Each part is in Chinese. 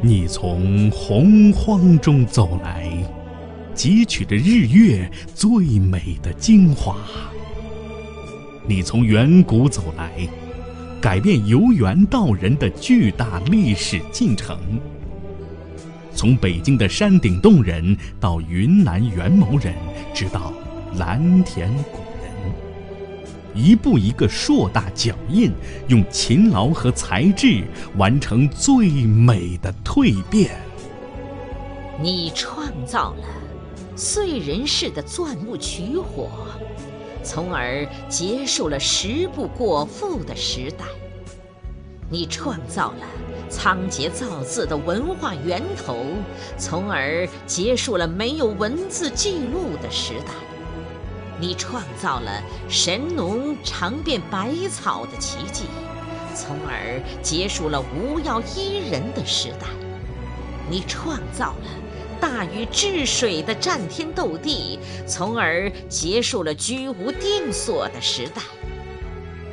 你从洪荒中走来，汲取着日月最美的精华。你从远古走来，改变由猿到人的巨大历史进程。从北京的山顶洞人到云南元谋人，直到蓝田古，一步一个硕大脚印，用勤劳和才智完成最美的蜕变。你创造了燧人氏的钻木取火，从而结束了食不果腹的时代。你创造了。仓颉造字的文化源头，从而结束了没有文字记录的时代。你创造了神农尝遍百草的奇迹，从而结束了无药医人的时代。你创造了大禹治水的战天斗地，从而结束了居无定所的时代。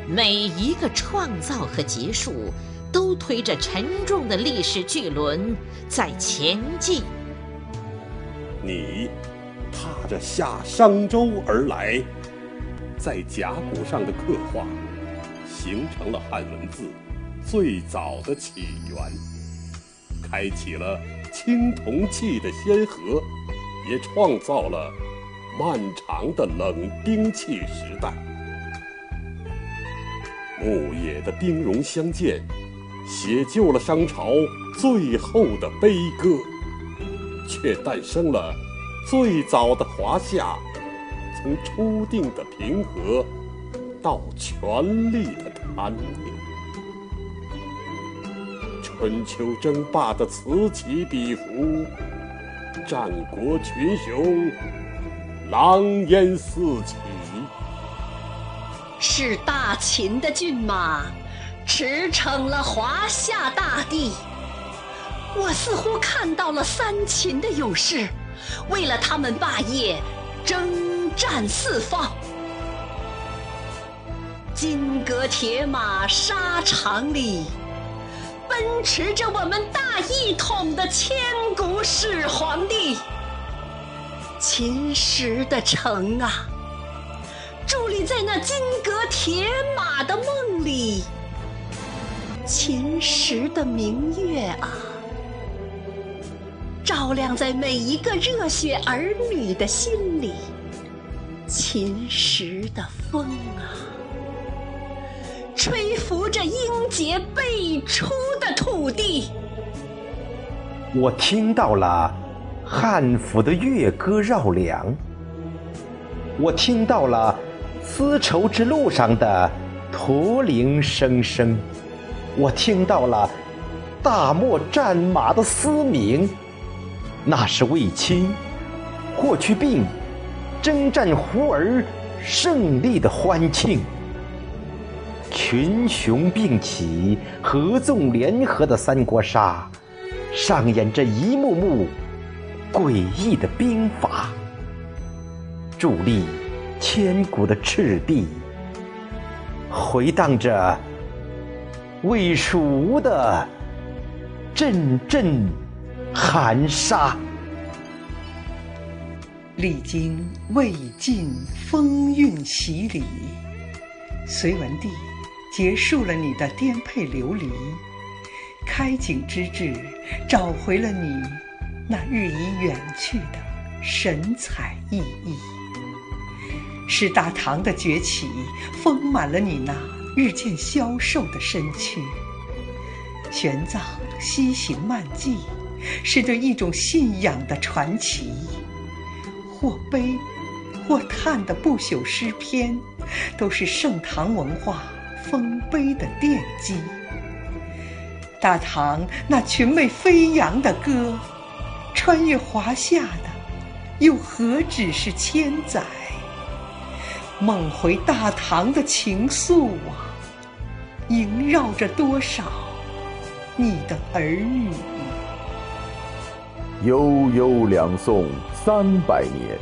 每一个创造和结束。都推着沉重的历史巨轮在前进。你踏着下商周而来，在甲骨上的刻画，形成了汉文字最早的起源，开启了青铜器的先河，也创造了漫长的冷兵器时代。牧野的兵戎相见。写就了商朝最后的悲歌，却诞生了最早的华夏，从初定的平和到权力的贪念。春秋争霸的此起彼伏，战国群雄狼烟四起，是大秦的骏马。驰骋了华夏大地，我似乎看到了三秦的勇士，为了他们霸业，征战四方。金戈铁马沙场里，奔驰着我们大一统的千古始皇帝。秦时的城啊，伫立在那金戈铁马的梦里。秦时的明月啊，照亮在每一个热血儿女的心里；秦时的风啊，吹拂着英杰辈出的土地。我听到了汉服的乐歌绕梁，我听到了丝绸之路上的驼铃声声。我听到了大漠战马的嘶鸣，那是卫青、霍去病征战胡儿胜利的欢庆。群雄并起、合纵联合的三国杀，上演着一幕幕诡异的兵法。伫立千古的赤壁，回荡着。魏蜀吴的阵阵寒沙，历经魏晋风韵洗礼，隋文帝结束了你的颠沛流离，开景之治找回了你那日已远去的神采奕奕，是大唐的崛起丰满了你那。日渐消瘦的身躯，玄奘西行漫记，是对一种信仰的传奇。或悲，或叹的不朽诗篇，都是盛唐文化丰碑的奠基。大唐那群袂飞扬的歌，穿越华夏的，又何止是千载？梦回大唐的情愫啊！萦绕着多少你的儿女？悠悠两宋三百年，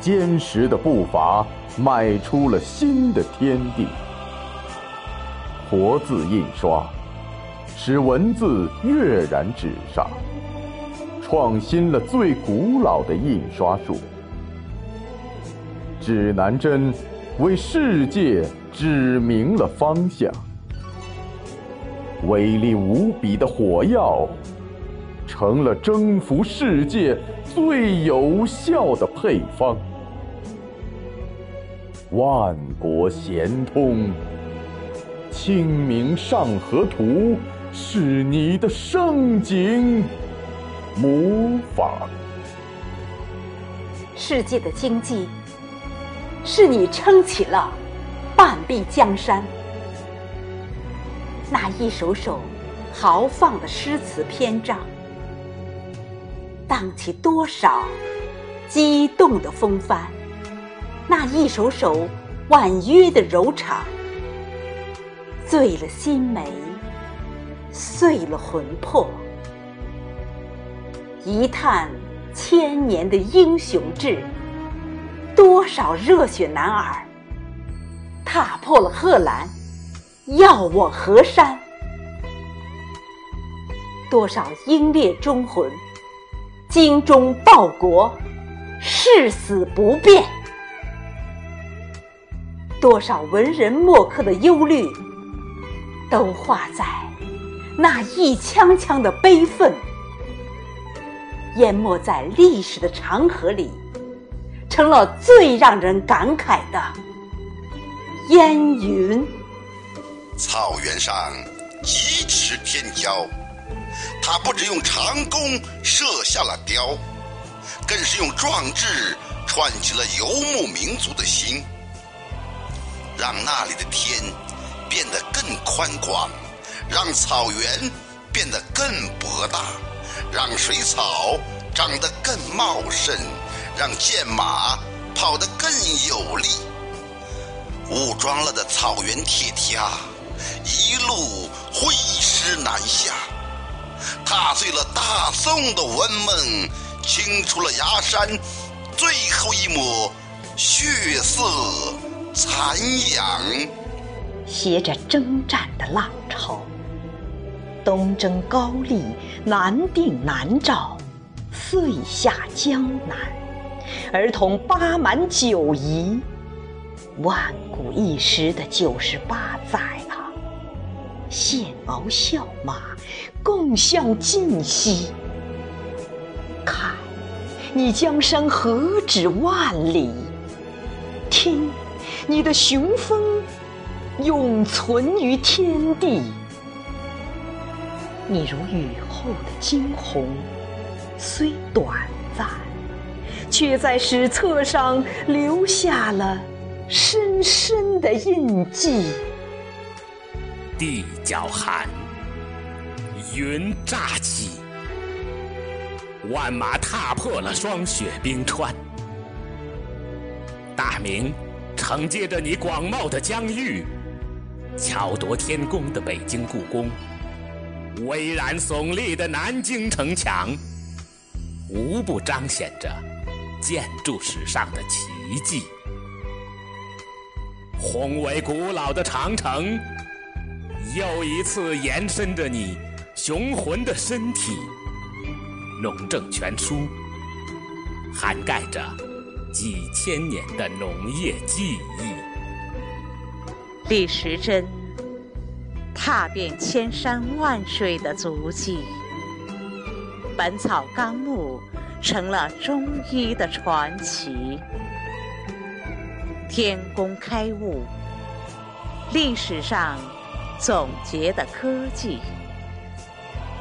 坚实的步伐迈出了新的天地。活字印刷，使文字跃然纸上，创新了最古老的印刷术。指南针为世界指明了方向，威力无比的火药成了征服世界最有效的配方。万国咸通，《清明上河图》是你的盛景模仿。世界的经济。是你撑起了半壁江山，那一首首豪放的诗词篇章，荡起多少激动的风帆；那一首首婉约的柔肠，醉了心眉，碎了魂魄。一叹千年的英雄志。多少热血男儿踏破了贺兰，要我河山；多少英烈忠魂精忠报国，誓死不变；多少文人墨客的忧虑，都化在那一腔腔的悲愤，淹没在历史的长河里。成了最让人感慨的烟云。草原上疾驰天骄，他不止用长弓射下了雕，更是用壮志串起了游牧民族的心，让那里的天变得更宽广，让草原变得更博大，让水草长得更茂盛。让剑马跑得更有力，武装了的草原铁蹄啊，一路挥师南下，踏碎了大宋的文梦，清除了崖山最后一抹血色残阳。携着征战的浪潮，东征高丽，南定南诏，岁下江南。儿童八满九夷，万古一时的九十八载啊！现翱笑马，共向尽兮。看，你江山何止万里？听，你的雄风永存于天地。你如雨后的惊鸿，虽短暂。却在史册上留下了深深的印记。地角寒，云乍起，万马踏破了霜雪冰川。大明承接着你广袤的疆域，巧夺天工的北京故宫，巍然耸立的南京城墙，无不彰显着。建筑史上的奇迹，宏伟古老的长城，又一次延伸着你雄浑的身体。农政全书涵盖着几千年的农业记忆。李时珍踏遍千山万水的足迹，《本草纲目》。成了中医的传奇。天工开物，历史上总结的科技。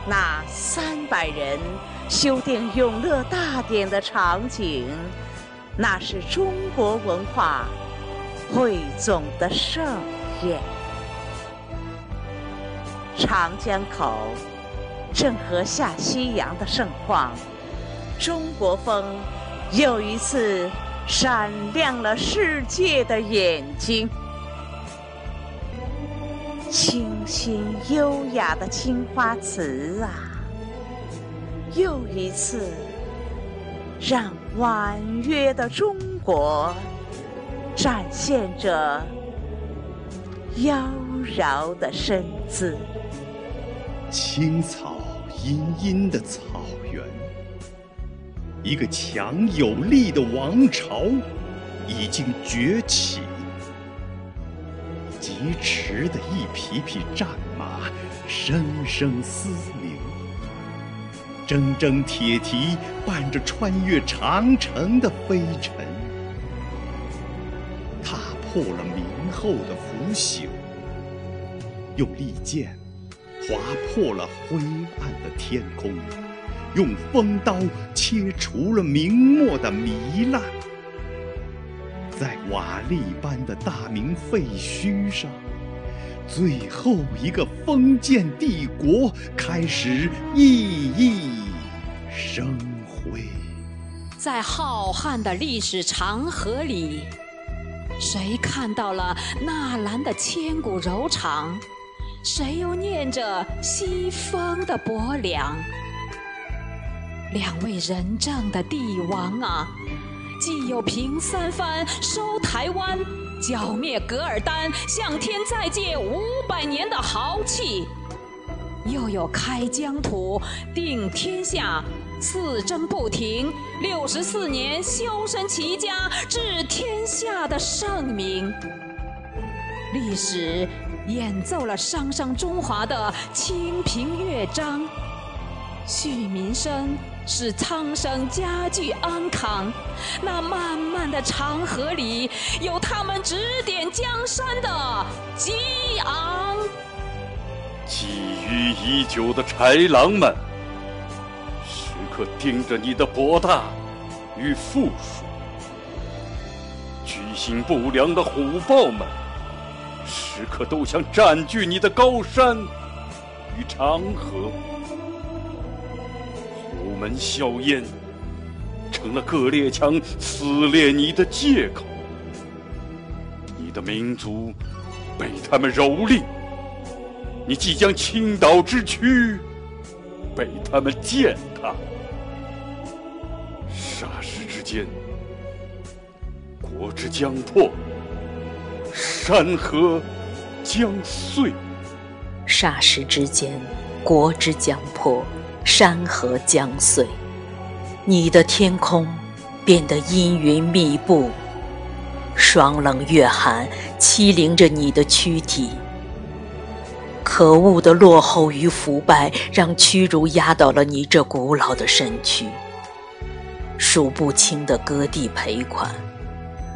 那三百人修订《永乐大典》的场景，那是中国文化汇总的盛宴。长江口，郑和下西洋的盛况。中国风又一次闪亮了世界的眼睛，清新优雅的青花瓷啊，又一次让婉约的中国展现着妖娆的身姿。青草茵茵的草原，一个强有力的王朝已经崛起。疾驰的一匹匹战马，声声嘶鸣。铮铮铁蹄伴着穿越长城的飞尘，踏破了明后的腐朽，用利剑划破了灰暗的天空，用锋刀切除了明末的糜烂。在瓦砾般的大明废墟上，最后一个封建帝国开始熠熠生辉。在浩瀚的历史长河里，谁看到了纳兰的千古柔肠？谁又念着西风的薄凉？两位仁政的帝王啊！既有平三藩、收台湾、剿灭噶尔丹、向天再借五百年的豪气，又有开疆土、定天下、四征不停、六十四年修身齐家治天下的盛名。历史演奏了商商中华的清平乐章，续民生。使苍生家具安康，那漫漫的长河里，有他们指点江山的激昂。觊觎已久的豺狼们，时刻盯着你的博大与富庶；居心不良的虎豹们，时刻都想占据你的高山与长河。门硝烟成了各列强撕裂你的借口，你的民族被他们蹂躏，你即将倾倒之躯被他们践踏，霎时之间，国之将破，山河将碎。霎时之间，国之将破。山河将碎，你的天空变得阴云密布，霜冷月寒欺凌着你的躯体。可恶的落后与腐败，让屈辱压倒了你这古老的身躯。数不清的割地赔款，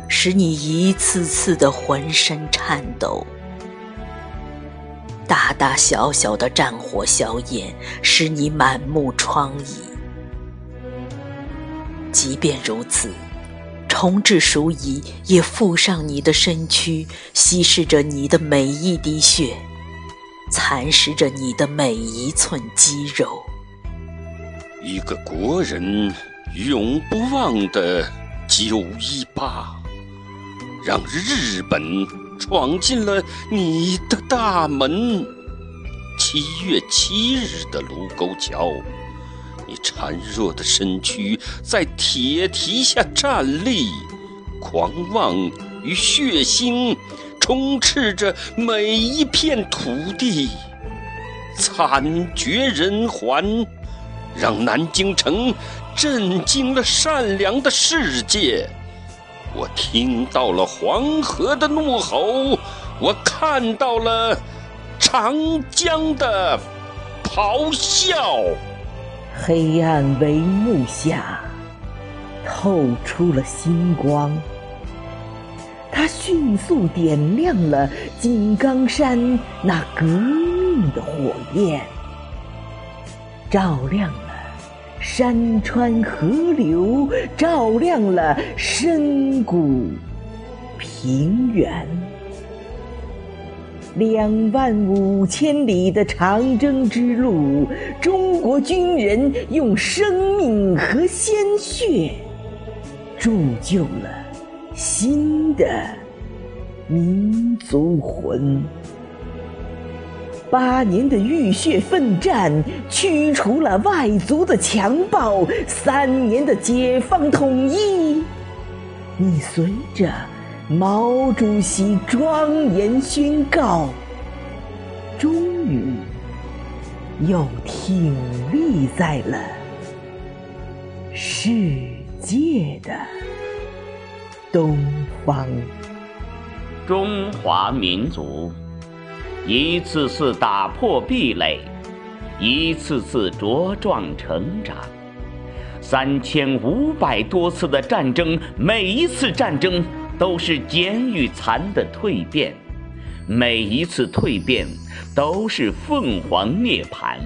使你一次次的浑身颤抖。大大小小的战火硝烟，使你满目疮痍。即便如此，重置鼠蚁也附上你的身躯，稀释着你的每一滴血，蚕食着你的每一寸肌肉。一个国人永不忘的九一八，让日本。闯进了你的大门。七月七日的卢沟桥，你孱弱的身躯在铁蹄下站立，狂妄与血腥充斥着每一片土地，惨绝人寰，让南京城震惊了善良的世界。我听到了黄河的怒吼，我看到了长江的咆哮。黑暗帷幕下，透出了星光。它迅速点亮了井冈山那革命的火焰，照亮。山川河流照亮了深谷平原，两万五千里的长征之路，中国军人用生命和鲜血铸就了新的民族魂。八年的浴血奋战，驱除了外族的强暴；三年的解放统一，你随着毛主席庄严宣告，终于又挺立在了世界的东方。中华民族一次次打破壁垒，一次次茁壮成长。三千五百多次的战争，每一次战争都是茧与蚕的蜕变，每一次蜕变都是凤凰涅槃，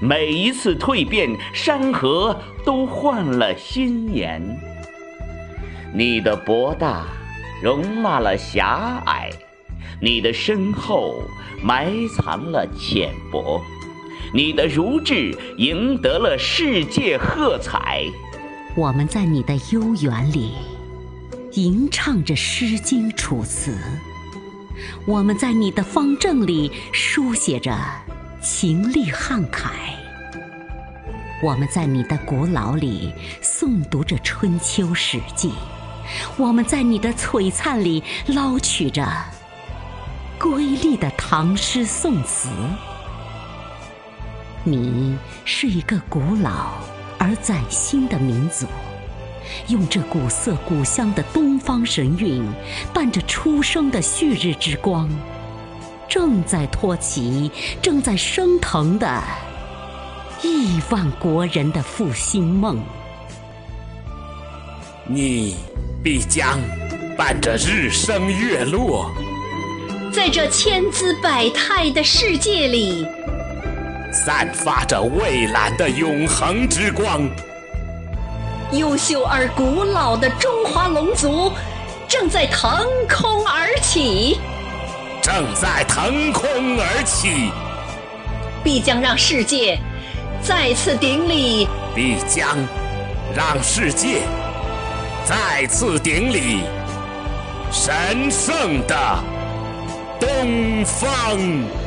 每一次蜕变，山河都换了新颜。你的博大容纳了狭隘，你的身后埋藏了浅薄。你的如智赢得了世界喝彩，我们在你的幽园里吟唱着《诗经》《楚辞》，我们在你的方正里书写着情丽汉楷，我们在你的古老里诵读着《春秋》《史记》，我们在你的璀璨里捞取着瑰丽的唐诗宋词。你是一个古老而崭新的民族，用这古色古香的东方神韵，伴着初升的旭日之光，正在托起、正在升腾的亿万国人的复兴梦。你必将伴着日升月落，在这千姿百态的世界里。散发着蔚蓝的永恒之光。优秀而古老的中华龙族正在腾空而起，正在腾空而起，必将让世界再次顶礼，必将让世界再次顶礼神圣的东方。